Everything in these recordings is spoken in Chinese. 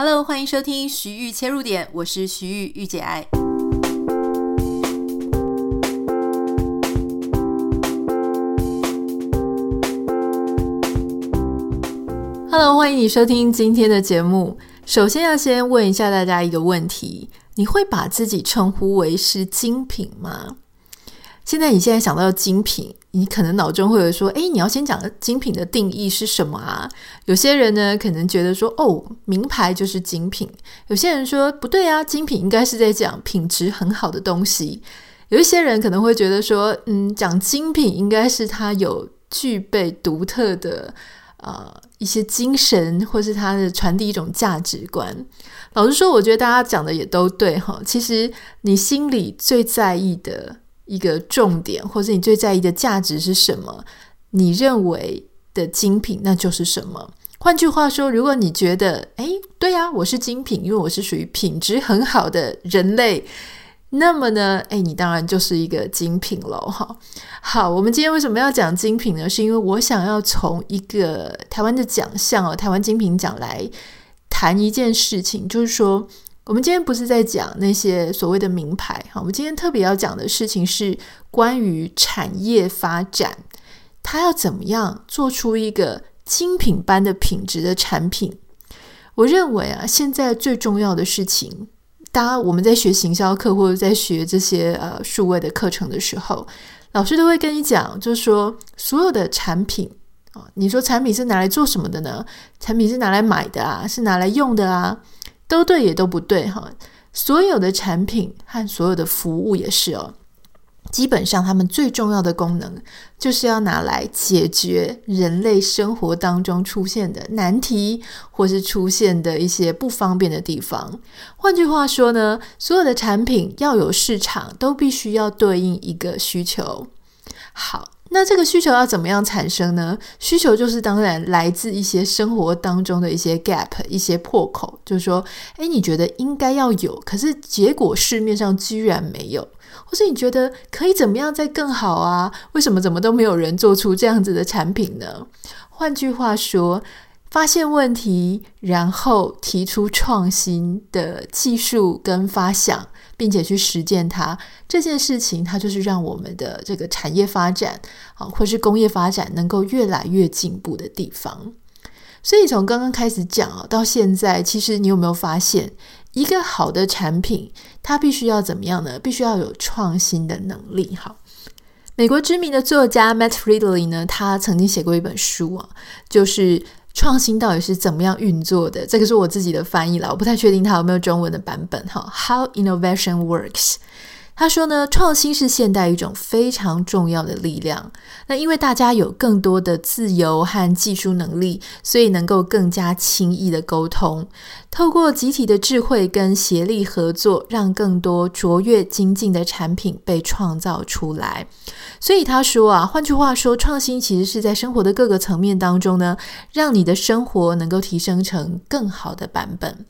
Hello，欢迎收听徐玉切入点，我是徐玉玉姐爱。Hello，欢迎你收听今天的节目。首先要先问一下大家一个问题：你会把自己称呼为是精品吗？现在你现在想到精品，你可能脑中会有说：“诶，你要先讲精品的定义是什么啊？”有些人呢，可能觉得说：“哦，名牌就是精品。”有些人说：“不对啊，精品应该是在讲品质很好的东西。”有一些人可能会觉得说：“嗯，讲精品应该是它有具备独特的呃一些精神，或是它的传递一种价值观。”老实说，我觉得大家讲的也都对哈。其实你心里最在意的。一个重点，或是你最在意的价值是什么？你认为的精品，那就是什么？换句话说，如果你觉得，哎，对啊，我是精品，因为我是属于品质很好的人类，那么呢，哎，你当然就是一个精品了。哈，好，我们今天为什么要讲精品呢？是因为我想要从一个台湾的奖项哦，台湾精品奖来谈一件事情，就是说。我们今天不是在讲那些所谓的名牌，哈，我们今天特别要讲的事情是关于产业发展，它要怎么样做出一个精品般的品质的产品。我认为啊，现在最重要的事情，大家我们在学行销课或者在学这些呃数位的课程的时候，老师都会跟你讲，就是说所有的产品啊，你说产品是拿来做什么的呢？产品是拿来买的啊，是拿来用的啊。都对也都不对哈，所有的产品和所有的服务也是哦。基本上，他们最重要的功能就是要拿来解决人类生活当中出现的难题，或是出现的一些不方便的地方。换句话说呢，所有的产品要有市场，都必须要对应一个需求。好。那这个需求要怎么样产生呢？需求就是当然来自一些生活当中的一些 gap，一些破口，就是说，诶，你觉得应该要有，可是结果市面上居然没有，或是你觉得可以怎么样再更好啊？为什么怎么都没有人做出这样子的产品呢？换句话说，发现问题，然后提出创新的技术跟发想。并且去实践它这件事情，它就是让我们的这个产业发展啊，或是工业发展能够越来越进步的地方。所以从刚刚开始讲啊，到现在，其实你有没有发现，一个好的产品，它必须要怎么样呢？必须要有创新的能力。好，美国知名的作家 Matt Ridley 呢，他曾经写过一本书啊，就是。创新到底是怎么样运作的？这个是我自己的翻译了，我不太确定它有没有中文的版本哈。How innovation works。他说呢，创新是现代一种非常重要的力量。那因为大家有更多的自由和技术能力，所以能够更加轻易的沟通，透过集体的智慧跟协力合作，让更多卓越精进的产品被创造出来。所以他说啊，换句话说，创新其实是在生活的各个层面当中呢，让你的生活能够提升成更好的版本。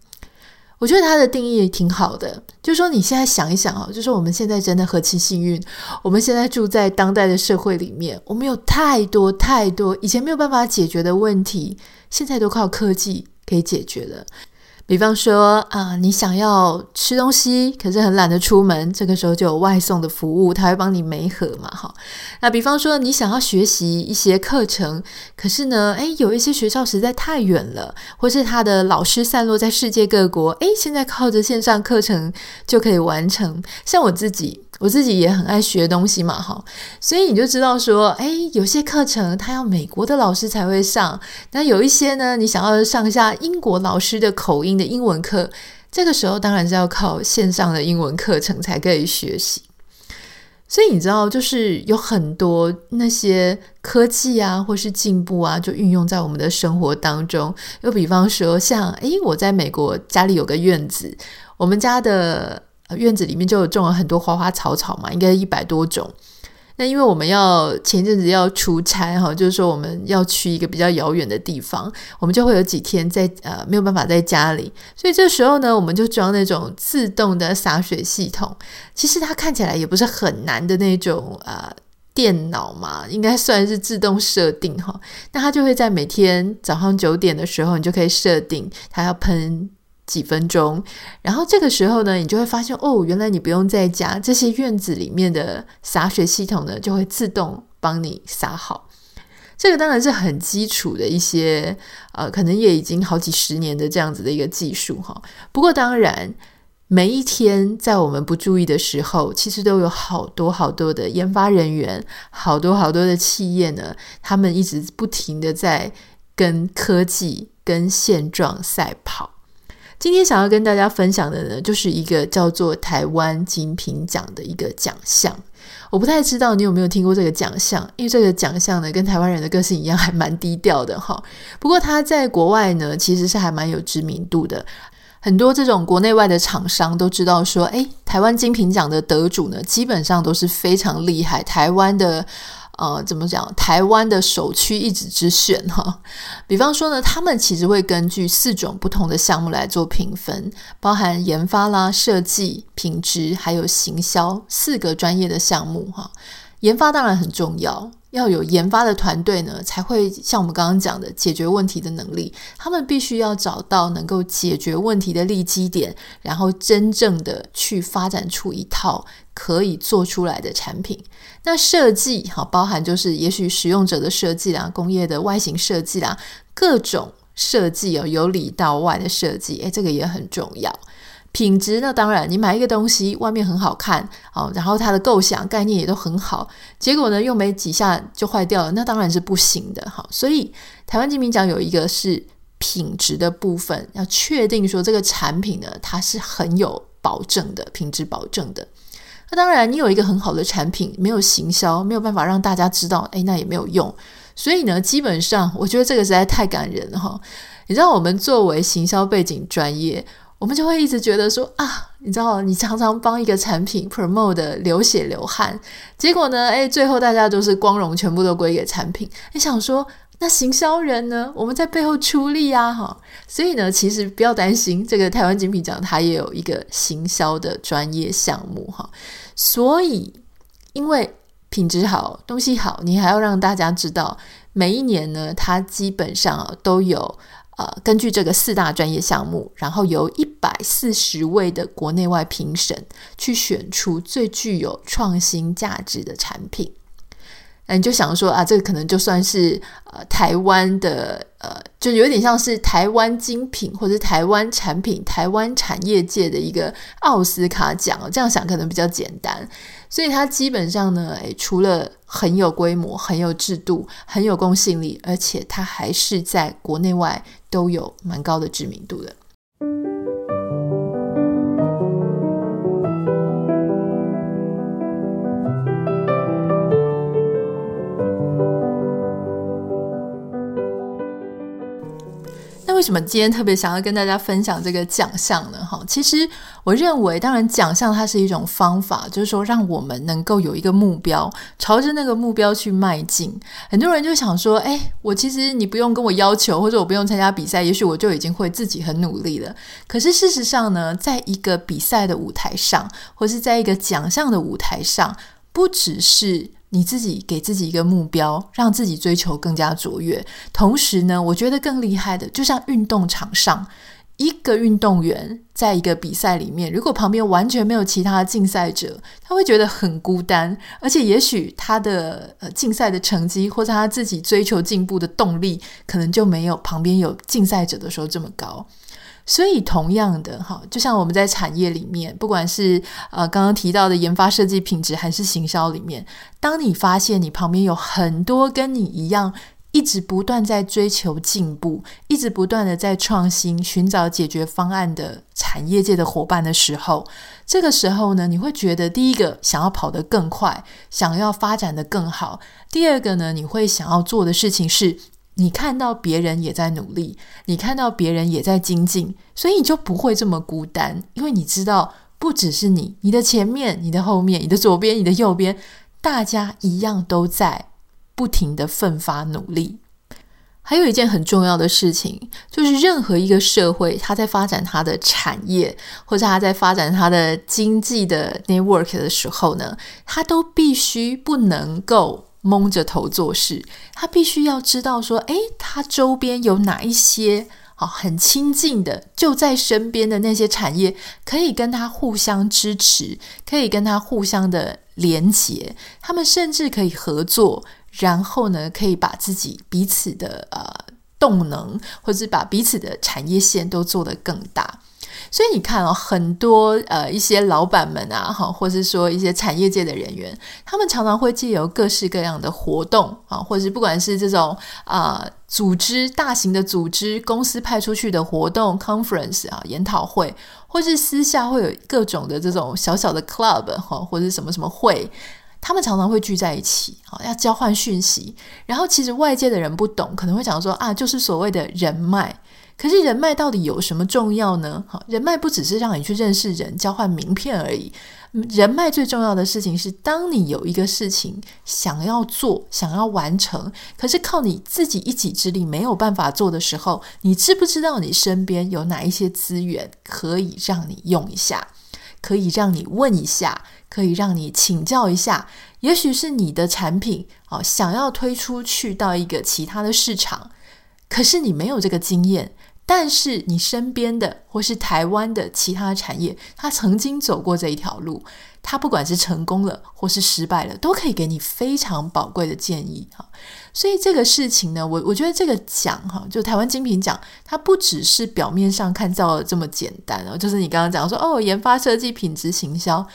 我觉得它的定义也挺好的，就说你现在想一想啊，就是说我们现在真的何其幸运，我们现在住在当代的社会里面，我们有太多太多以前没有办法解决的问题，现在都靠科技可以解决了。比方说啊，你想要吃东西，可是很懒得出门，这个时候就有外送的服务，他会帮你媒合嘛，哈。那比方说你想要学习一些课程，可是呢，诶，有一些学校实在太远了，或是他的老师散落在世界各国，诶，现在靠着线上课程就可以完成。像我自己。我自己也很爱学东西嘛，哈，所以你就知道说，哎，有些课程他要美国的老师才会上，那有一些呢，你想要上一下英国老师的口音的英文课，这个时候当然是要靠线上的英文课程才可以学习。所以你知道，就是有很多那些科技啊，或是进步啊，就运用在我们的生活当中。又比方说，像，哎，我在美国家里有个院子，我们家的。院子里面就种了很多花花草草嘛，应该一百多种。那因为我们要前阵子要出差哈，就是说我们要去一个比较遥远的地方，我们就会有几天在呃没有办法在家里，所以这时候呢，我们就装那种自动的洒水系统。其实它看起来也不是很难的那种呃电脑嘛，应该算是自动设定哈。那它就会在每天早上九点的时候，你就可以设定它要喷。几分钟，然后这个时候呢，你就会发现哦，原来你不用再加，这些院子里面的洒水系统呢，就会自动帮你洒好。这个当然是很基础的一些，呃，可能也已经好几十年的这样子的一个技术哈。不过当然，每一天在我们不注意的时候，其实都有好多好多的研发人员，好多好多的企业呢，他们一直不停的在跟科技、跟现状赛跑。今天想要跟大家分享的呢，就是一个叫做台湾精品奖的一个奖项。我不太知道你有没有听过这个奖项，因为这个奖项呢，跟台湾人的个性一样，还蛮低调的哈。不过它在国外呢，其实是还蛮有知名度的。很多这种国内外的厂商都知道说，诶，台湾精品奖的得主呢，基本上都是非常厉害，台湾的。呃，怎么讲？台湾的首屈一指之选哈。比方说呢，他们其实会根据四种不同的项目来做评分，包含研发啦、设计、品质，还有行销四个专业的项目哈。研发当然很重要，要有研发的团队呢，才会像我们刚刚讲的解决问题的能力。他们必须要找到能够解决问题的利基点，然后真正的去发展出一套可以做出来的产品。那设计哈，包含就是也许使用者的设计啦、工业的外形设计啦，各种设计哦，由里到外的设计，诶，这个也很重要。品质呢？当然，你买一个东西，外面很好看，哦，然后它的构想概念也都很好，结果呢，用没几下就坏掉了，那当然是不行的，哈。所以，台湾精品奖有一个是品质的部分，要确定说这个产品呢，它是很有保证的，品质保证的。那当然，你有一个很好的产品，没有行销，没有办法让大家知道，诶，那也没有用。所以呢，基本上，我觉得这个实在太感人了，哈。你知道，我们作为行销背景专业。我们就会一直觉得说啊，你知道，你常常帮一个产品 promote 的流血流汗，结果呢，诶，最后大家都是光荣全部都归给产品。你想说，那行销人呢？我们在背后出力啊，哈。所以呢，其实不要担心，这个台湾精品奖它也有一个行销的专业项目，哈。所以，因为品质好，东西好，你还要让大家知道，每一年呢，它基本上都有。呃，根据这个四大专业项目，然后由一百四十位的国内外评审去选出最具有创新价值的产品。那你就想说啊，这个可能就算是呃台湾的呃，就有点像是台湾精品或者台湾产品、台湾产业界的一个奥斯卡奖。这样想可能比较简单。所以它基本上呢，诶，除了很有规模、很有制度、很有公信力，而且它还是在国内外都有蛮高的知名度的。为什么今天特别想要跟大家分享这个奖项呢？哈，其实我认为，当然奖项它是一种方法，就是说让我们能够有一个目标，朝着那个目标去迈进。很多人就想说，哎，我其实你不用跟我要求，或者我不用参加比赛，也许我就已经会自己很努力了。可是事实上呢，在一个比赛的舞台上，或是在一个奖项的舞台上，不只是。你自己给自己一个目标，让自己追求更加卓越。同时呢，我觉得更厉害的，就像运动场上一个运动员在一个比赛里面，如果旁边完全没有其他的竞赛者，他会觉得很孤单，而且也许他的呃竞赛的成绩或者他自己追求进步的动力，可能就没有旁边有竞赛者的时候这么高。所以，同样的哈，就像我们在产业里面，不管是呃刚刚提到的研发、设计、品质，还是行销里面，当你发现你旁边有很多跟你一样，一直不断在追求进步，一直不断的在创新、寻找解决方案的产业界的伙伴的时候，这个时候呢，你会觉得第一个想要跑得更快，想要发展得更好；第二个呢，你会想要做的事情是。你看到别人也在努力，你看到别人也在精进，所以你就不会这么孤单，因为你知道，不只是你，你的前面、你的后面、你的左边、你的右边，大家一样都在不停地奋发努力。还有一件很重要的事情，就是任何一个社会，它在发展它的产业，或者它在发展它的经济的 network 的时候呢，它都必须不能够。蒙着头做事，他必须要知道说，诶，他周边有哪一些啊，很亲近的就在身边的那些产业，可以跟他互相支持，可以跟他互相的连结，他们甚至可以合作，然后呢，可以把自己彼此的呃动能，或者是把彼此的产业线都做得更大。所以你看哦，很多呃一些老板们啊，哈，或是说一些产业界的人员，他们常常会借由各式各样的活动啊，或者是不管是这种啊、组织大型的组织公司派出去的活动 conference 啊研讨会，或是私下会有各种的这种小小的 club 哈，或者什么什么会，他们常常会聚在一起啊，要交换讯息。然后其实外界的人不懂，可能会讲说啊，就是所谓的人脉。可是人脉到底有什么重要呢？好，人脉不只是让你去认识人、交换名片而已。人脉最重要的事情是，当你有一个事情想要做、想要完成，可是靠你自己一己之力没有办法做的时候，你知不知道你身边有哪一些资源可以让你用一下，可以让你问一下，可以让你请教一下？也许是你的产品啊，想要推出去到一个其他的市场，可是你没有这个经验。但是你身边的或是台湾的其他产业，他曾经走过这一条路，他不管是成功了或是失败了，都可以给你非常宝贵的建议哈。所以这个事情呢，我我觉得这个奖哈，就台湾精品奖，它不只是表面上看到的这么简单哦，就是你刚刚讲说哦，研发设计、品质行销。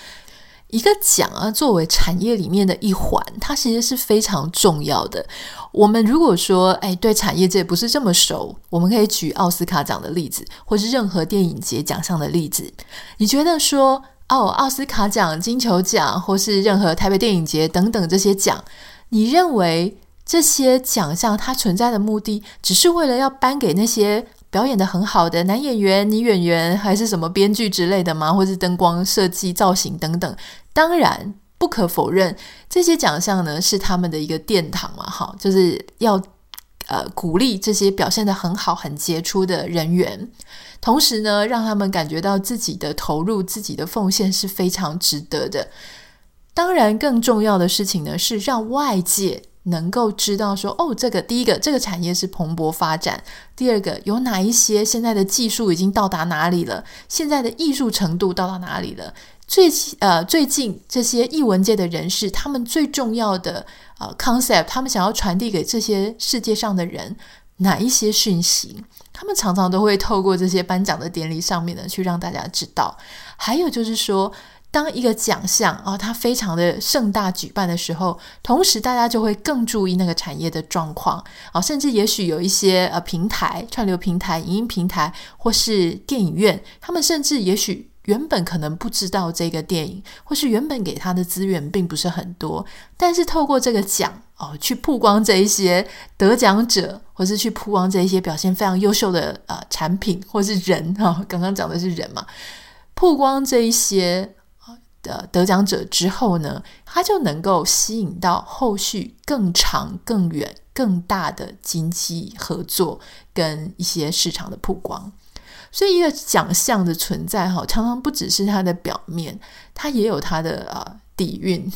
一个奖啊，作为产业里面的一环，它其实是非常重要的。我们如果说，哎，对产业界不是这么熟，我们可以举奥斯卡奖的例子，或是任何电影节奖项的例子。你觉得说，哦，奥斯卡奖、金球奖，或是任何台北电影节等等这些奖，你认为这些奖项它存在的目的，只是为了要颁给那些表演的很好的男演员、女演员，还是什么编剧之类的吗？或是灯光设计、造型等等？当然，不可否认，这些奖项呢是他们的一个殿堂嘛，哈，就是要呃鼓励这些表现得很好、很杰出的人员，同时呢，让他们感觉到自己的投入、自己的奉献是非常值得的。当然，更重要的事情呢是让外界能够知道说，哦，这个第一个，这个产业是蓬勃发展；第二个，有哪一些现在的技术已经到达哪里了，现在的艺术程度到达哪里了。最呃，最近这些艺文界的人士，他们最重要的呃 concept，他们想要传递给这些世界上的人哪一些讯息？他们常常都会透过这些颁奖的典礼上面呢，去让大家知道。还有就是说，当一个奖项啊，它非常的盛大举办的时候，同时大家就会更注意那个产业的状况啊，甚至也许有一些呃平台、串流平台、影音平台或是电影院，他们甚至也许。原本可能不知道这个电影，或是原本给他的资源并不是很多，但是透过这个奖哦，去曝光这一些得奖者，或是去曝光这一些表现非常优秀的呃产品或是人哈、刚刚讲的是人嘛，曝光这一些的得奖者之后呢，他就能够吸引到后续更长、更远、更大的经济合作跟一些市场的曝光。所以，一个奖项的存在，哈，常常不只是它的表面，它也有它的呃底蕴。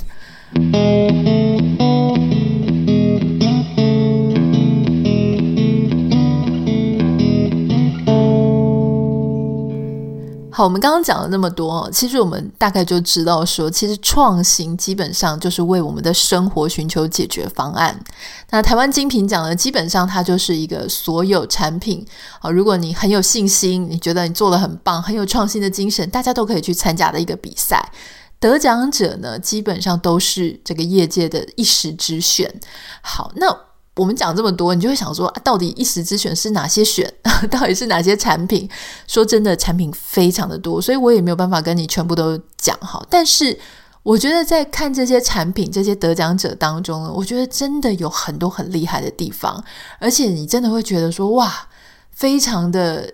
好，我们刚刚讲了那么多，其实我们大概就知道说，其实创新基本上就是为我们的生活寻求解决方案。那台湾精品奖呢，基本上它就是一个所有产品啊，如果你很有信心，你觉得你做的很棒，很有创新的精神，大家都可以去参加的一个比赛。得奖者呢，基本上都是这个业界的一时之选。好，那。我们讲这么多，你就会想说，啊，到底一时之选是哪些选？到底是哪些产品？说真的，产品非常的多，所以我也没有办法跟你全部都讲好。但是，我觉得在看这些产品、这些得奖者当中呢，我觉得真的有很多很厉害的地方，而且你真的会觉得说，哇，非常的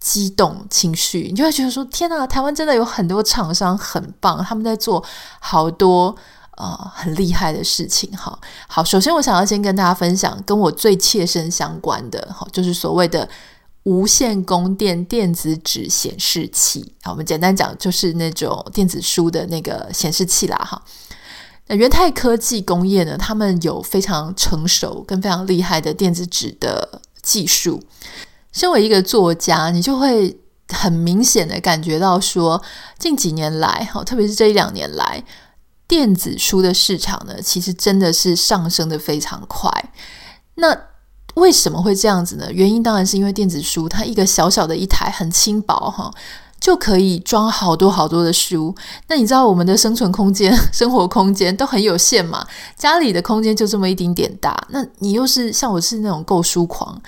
激动情绪，你就会觉得说，天哪，台湾真的有很多厂商很棒，他们在做好多。啊、很厉害的事情哈。好，首先我想要先跟大家分享跟我最切身相关的，哈，就是所谓的无线供电电子纸显示器。好，我们简单讲，就是那种电子书的那个显示器啦，哈。那元泰科技工业呢，他们有非常成熟跟非常厉害的电子纸的技术。身为一个作家，你就会很明显的感觉到说，近几年来，哈，特别是这一两年来，电子书的市场呢，其实真的是上升的非常快。那为什么会这样子呢？原因当然是因为电子书它一个小小的一台很轻薄，哈。就可以装好多好多的书。那你知道我们的生存空间、生活空间都很有限嘛？家里的空间就这么一丁点大。那你又是像我是那种购书狂，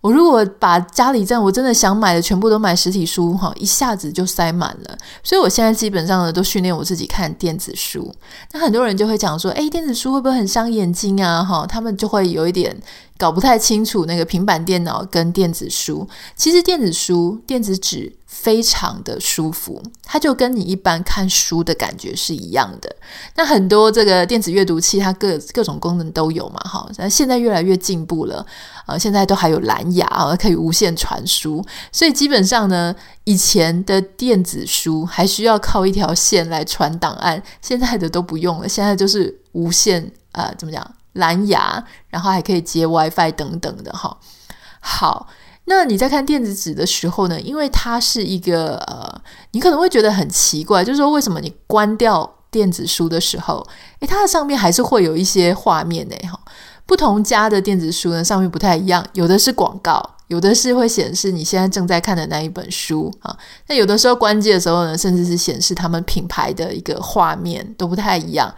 我如果把家里站我真的想买的全部都买实体书哈，一下子就塞满了。所以我现在基本上呢都训练我自己看电子书。那很多人就会讲说，诶，电子书会不会很伤眼睛啊？哈，他们就会有一点搞不太清楚那个平板电脑跟电子书。其实电子书、电子纸。非常的舒服，它就跟你一般看书的感觉是一样的。那很多这个电子阅读器，它各各种功能都有嘛，哈。那现在越来越进步了，呃，现在都还有蓝牙啊，可以无线传输。所以基本上呢，以前的电子书还需要靠一条线来传档案，现在的都不用了，现在就是无线，呃，怎么讲？蓝牙，然后还可以接 WiFi 等等的，哈。好。那你在看电子纸的时候呢？因为它是一个呃，你可能会觉得很奇怪，就是说为什么你关掉电子书的时候，诶，它的上面还是会有一些画面呢？哈，不同家的电子书呢，上面不太一样，有的是广告，有的是会显示你现在正在看的那一本书啊。那有的时候关机的时候呢，甚至是显示他们品牌的一个画面都不太一样。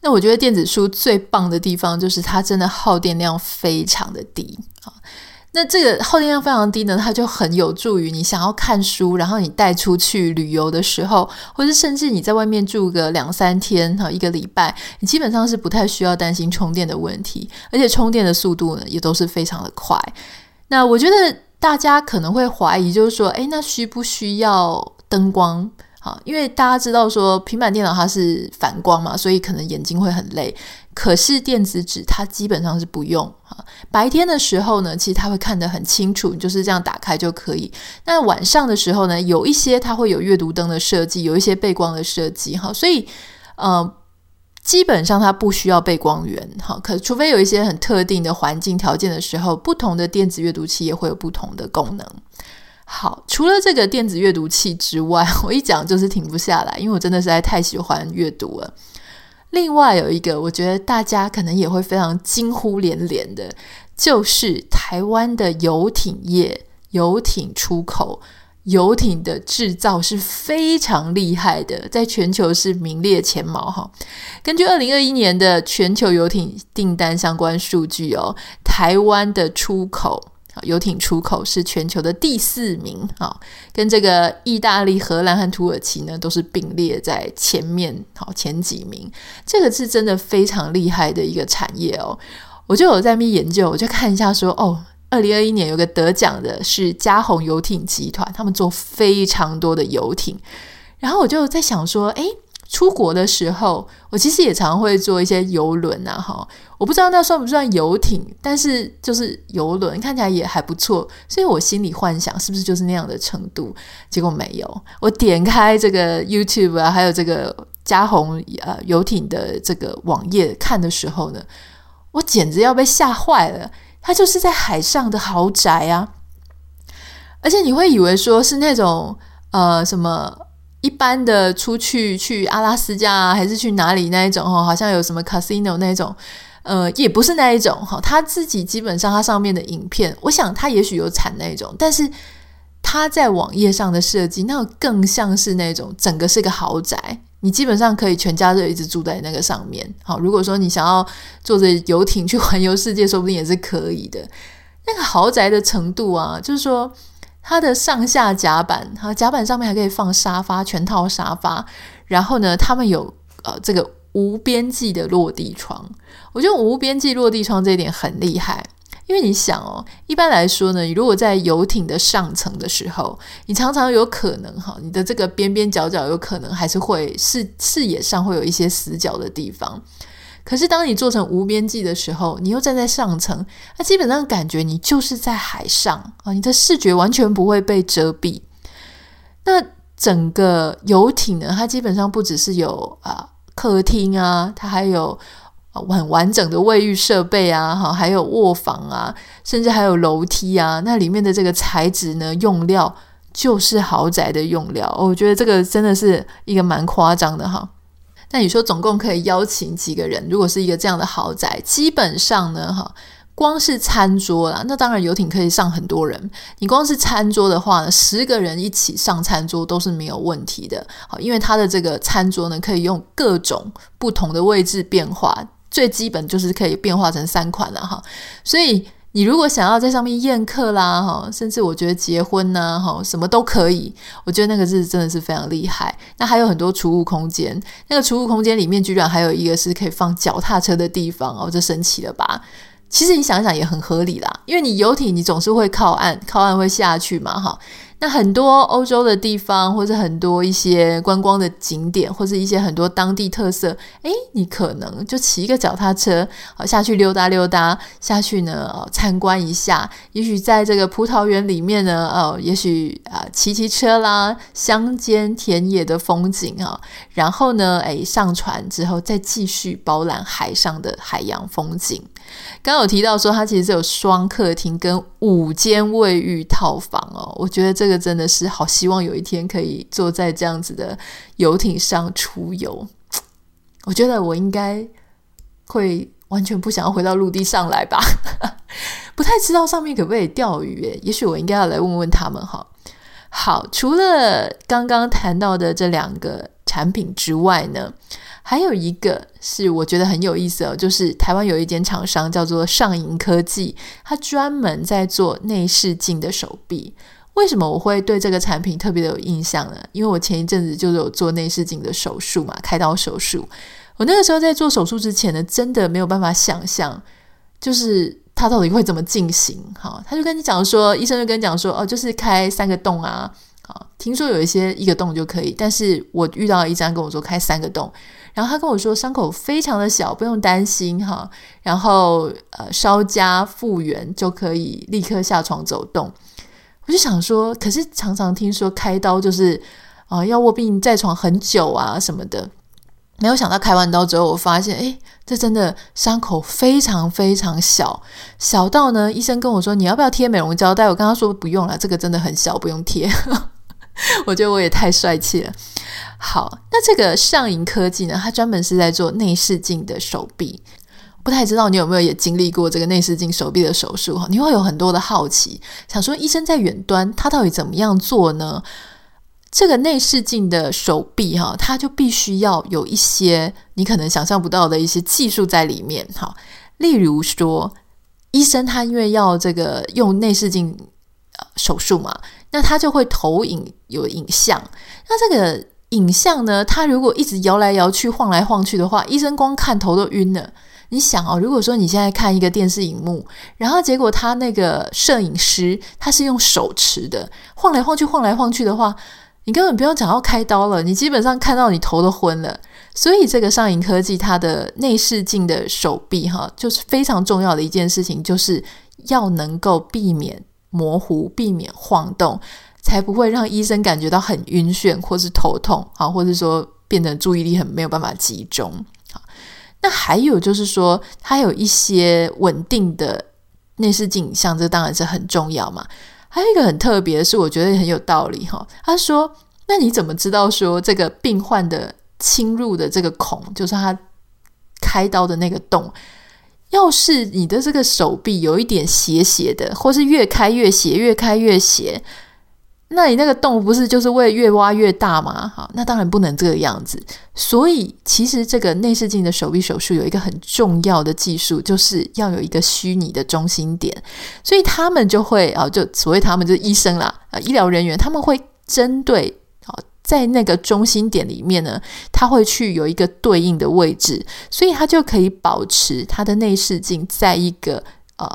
那我觉得电子书最棒的地方就是它真的耗电量非常的低啊。那这个耗电量非常低呢，它就很有助于你想要看书，然后你带出去旅游的时候，或者甚至你在外面住个两三天哈，一个礼拜，你基本上是不太需要担心充电的问题，而且充电的速度呢也都是非常的快。那我觉得大家可能会怀疑，就是说，诶，那需不需要灯光？好，因为大家知道说平板电脑它是反光嘛，所以可能眼睛会很累。可是电子纸它基本上是不用啊。白天的时候呢，其实它会看得很清楚，你就是这样打开就可以。那晚上的时候呢，有一些它会有阅读灯的设计，有一些背光的设计哈，所以呃，基本上它不需要背光源哈。可除非有一些很特定的环境条件的时候，不同的电子阅读器也会有不同的功能。好，除了这个电子阅读器之外，我一讲就是停不下来，因为我真的实在太喜欢阅读了。另外有一个，我觉得大家可能也会非常惊呼连连的，就是台湾的游艇业、游艇出口、游艇的制造是非常厉害的，在全球是名列前茅哈。根据二零二一年的全球游艇订单相关数据哦，台湾的出口。游艇出口是全球的第四名啊，跟这个意大利、荷兰和土耳其呢都是并列在前面，好前几名。这个是真的非常厉害的一个产业哦。我就有在那边研究，我就看一下说，哦，二零二一年有个得奖的是嘉鸿游艇集团，他们做非常多的游艇。然后我就在想说，诶。出国的时候，我其实也常会坐一些游轮呐，哈，我不知道那算不算游艇，但是就是游轮看起来也还不错，所以我心里幻想是不是就是那样的程度？结果没有，我点开这个 YouTube 啊，还有这个嘉鸿呃游艇的这个网页看的时候呢，我简直要被吓坏了，它就是在海上的豪宅啊，而且你会以为说是那种呃什么。一般的出去去阿拉斯加，还是去哪里那一种哈，好像有什么 casino 那一种，呃，也不是那一种哈。他自己基本上他上面的影片，我想他也许有产那种，但是他在网页上的设计，那更像是那种整个是个豪宅，你基本上可以全家就一直住在那个上面。好，如果说你想要坐着游艇去环游世界，说不定也是可以的。那个豪宅的程度啊，就是说。它的上下甲板，哈，甲板上面还可以放沙发，全套沙发。然后呢，他们有呃这个无边际的落地窗。我觉得无边际落地窗这一点很厉害，因为你想哦，一般来说呢，你如果在游艇的上层的时候，你常常有可能哈，你的这个边边角角有可能还是会视视野上会有一些死角的地方。可是，当你做成无边际的时候，你又站在上层，那基本上感觉你就是在海上啊，你的视觉完全不会被遮蔽。那整个游艇呢，它基本上不只是有啊客厅啊，它还有很完整的卫浴设备啊，哈，还有卧房啊，甚至还有楼梯啊，那里面的这个材质呢，用料就是豪宅的用料，我觉得这个真的是一个蛮夸张的哈。那你说总共可以邀请几个人？如果是一个这样的豪宅，基本上呢，哈。光是餐桌啦，那当然游艇可以上很多人。你光是餐桌的话呢，十个人一起上餐桌都是没有问题的。好，因为它的这个餐桌呢，可以用各种不同的位置变化，最基本就是可以变化成三款了哈。所以你如果想要在上面宴客啦，哈，甚至我觉得结婚呐，哈，什么都可以。我觉得那个是真的是非常厉害。那还有很多储物空间，那个储物空间里面居然还有一个是可以放脚踏车的地方哦，这神奇了吧？其实你想想也很合理啦，因为你游艇你总是会靠岸，靠岸会下去嘛，哈。那很多欧洲的地方，或者很多一些观光的景点，或者一些很多当地特色，诶，你可能就骑一个脚踏车，好下去溜达溜达，下去呢，哦，参观一下。也许在这个葡萄园里面呢，哦，也许啊，骑骑车啦，乡间田野的风景啊，然后呢，诶，上船之后再继续饱览海上的海洋风景。刚刚有提到说，它其实是有双客厅跟五间卫浴套房哦。我觉得这个真的是好，希望有一天可以坐在这样子的游艇上出游。我觉得我应该会完全不想要回到陆地上来吧，不太知道上面可不可以钓鱼诶，也许我应该要来问问他们哈。好，除了刚刚谈到的这两个产品之外呢，还有一个是我觉得很有意思哦，就是台湾有一间厂商叫做上银科技，它专门在做内视镜的手臂。为什么我会对这个产品特别的有印象呢？因为我前一阵子就是有做内视镜的手术嘛，开刀手术。我那个时候在做手术之前呢，真的没有办法想象，就是它到底会怎么进行。哈，他就跟你讲说，医生就跟你讲说，哦，就是开三个洞啊。好，听说有一些一个洞就可以，但是我遇到一张跟我说开三个洞。然后他跟我说伤口非常的小，不用担心哈。然后呃，稍加复原就可以立刻下床走动。我就想说，可是常常听说开刀就是啊、要卧病在床很久啊什么的。没有想到开完刀之后，我发现诶，这真的伤口非常非常小，小到呢，医生跟我说你要不要贴美容胶带？我跟他说不用了，这个真的很小，不用贴。我觉得我也太帅气了。好，那这个上银科技呢，它专门是在做内视镜的手臂。不太知道你有没有也经历过这个内视镜手臂的手术哈？你会有很多的好奇，想说医生在远端他到底怎么样做呢？这个内视镜的手臂哈，它就必须要有一些你可能想象不到的一些技术在里面哈。例如说，医生他因为要这个用内视镜手术嘛，那他就会投影有影像，那这个。影像呢，它如果一直摇来摇去、晃来晃去的话，医生光看头都晕了。你想哦，如果说你现在看一个电视荧幕，然后结果他那个摄影师他是用手持的，晃来晃去、晃来晃去的话，你根本不用讲要开刀了，你基本上看到你头都昏了。所以这个上影科技它的内视镜的手臂哈，就是非常重要的一件事情，就是要能够避免模糊、避免晃动。才不会让医生感觉到很晕眩，或是头痛，啊，或者说变得注意力很没有办法集中。那还有就是说，它有一些稳定的内视镜影像，这当然是很重要嘛。还有一个很特别的是，我觉得很有道理哈。他说：“那你怎么知道说这个病患的侵入的这个孔，就是他开刀的那个洞，要是你的这个手臂有一点斜斜的，或是越开越斜，越开越斜？”那你那个洞不是就是会越挖越大吗？好，那当然不能这个样子。所以其实这个内视镜的手臂手术有一个很重要的技术，就是要有一个虚拟的中心点。所以他们就会啊，就所谓他们就是医生啦，啊，医疗人员他们会针对啊，在那个中心点里面呢，他会去有一个对应的位置，所以他就可以保持他的内视镜在一个呃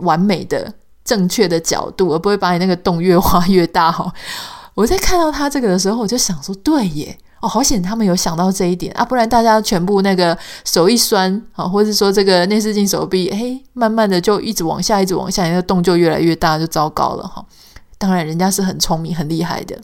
完美的。正确的角度，而不会把你那个洞越挖越大哈。我在看到他这个的时候，我就想说，对耶，哦，好险他们有想到这一点啊，不然大家全部那个手一酸啊，或者说这个内视镜手臂，嘿，慢慢的就一直往下，一直往下，那个洞就越来越大，就糟糕了哈。当然，人家是很聪明、很厉害的。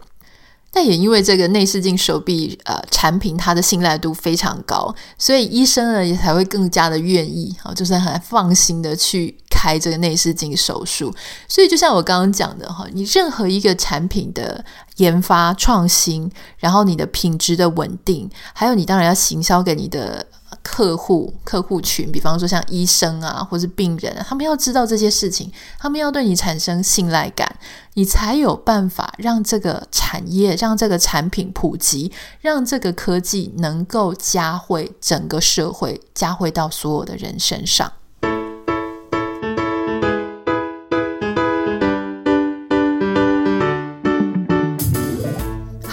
但也因为这个内视镜手臂呃产品，它的信赖度非常高，所以医生呢也才会更加的愿意啊，就是很放心的去开这个内视镜手术。所以就像我刚刚讲的哈，你任何一个产品的研发创新，然后你的品质的稳定，还有你当然要行销给你的。客户客户群，比方说像医生啊，或是病人，他们要知道这些事情，他们要对你产生信赖感，你才有办法让这个产业、让这个产品普及，让这个科技能够加惠整个社会，加惠到所有的人身上。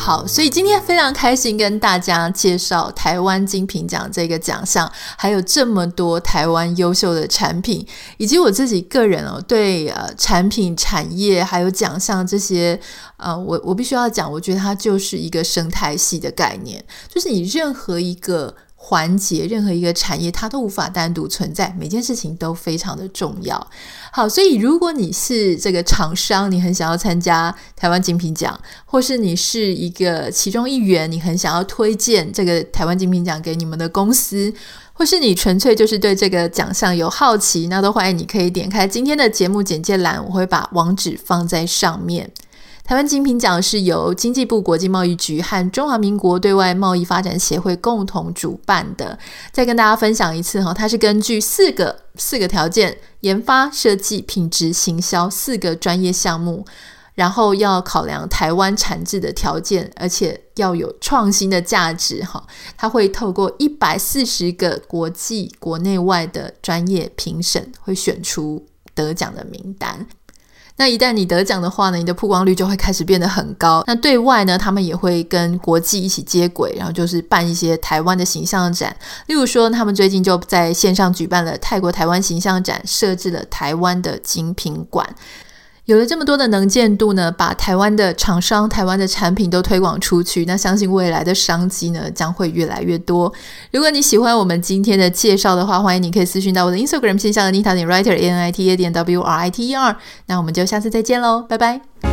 好，所以今天非常开心跟大家介绍台湾精品奖这个奖项，还有这么多台湾优秀的产品，以及我自己个人哦，对呃产品产业还有奖项这些，呃，我我必须要讲，我觉得它就是一个生态系的概念，就是你任何一个。环节，任何一个产业，它都无法单独存在，每件事情都非常的重要。好，所以如果你是这个厂商，你很想要参加台湾精品奖，或是你是一个其中一员，你很想要推荐这个台湾精品奖给你们的公司，或是你纯粹就是对这个奖项有好奇，那都欢迎你可以点开今天的节目简介栏，我会把网址放在上面。台湾精品奖是由经济部国际贸易局和中华民国对外贸易发展协会共同主办的。再跟大家分享一次哈，它是根据四个四个条件：研发、设计、品质、行销四个专业项目，然后要考量台湾产制的条件，而且要有创新的价值哈。它会透过一百四十个国际国内外的专业评审，会选出得奖的名单。那一旦你得奖的话呢，你的曝光率就会开始变得很高。那对外呢，他们也会跟国际一起接轨，然后就是办一些台湾的形象展。例如说，他们最近就在线上举办了泰国台湾形象展，设置了台湾的精品馆。有了这么多的能见度呢，把台湾的厂商、台湾的产品都推广出去，那相信未来的商机呢将会越来越多。如果你喜欢我们今天的介绍的话，欢迎你可以私讯到我的 Instagram 信箱 Anita 点 Writer A N I T A 点 W R I T E R。那我们就下次再见喽，拜拜。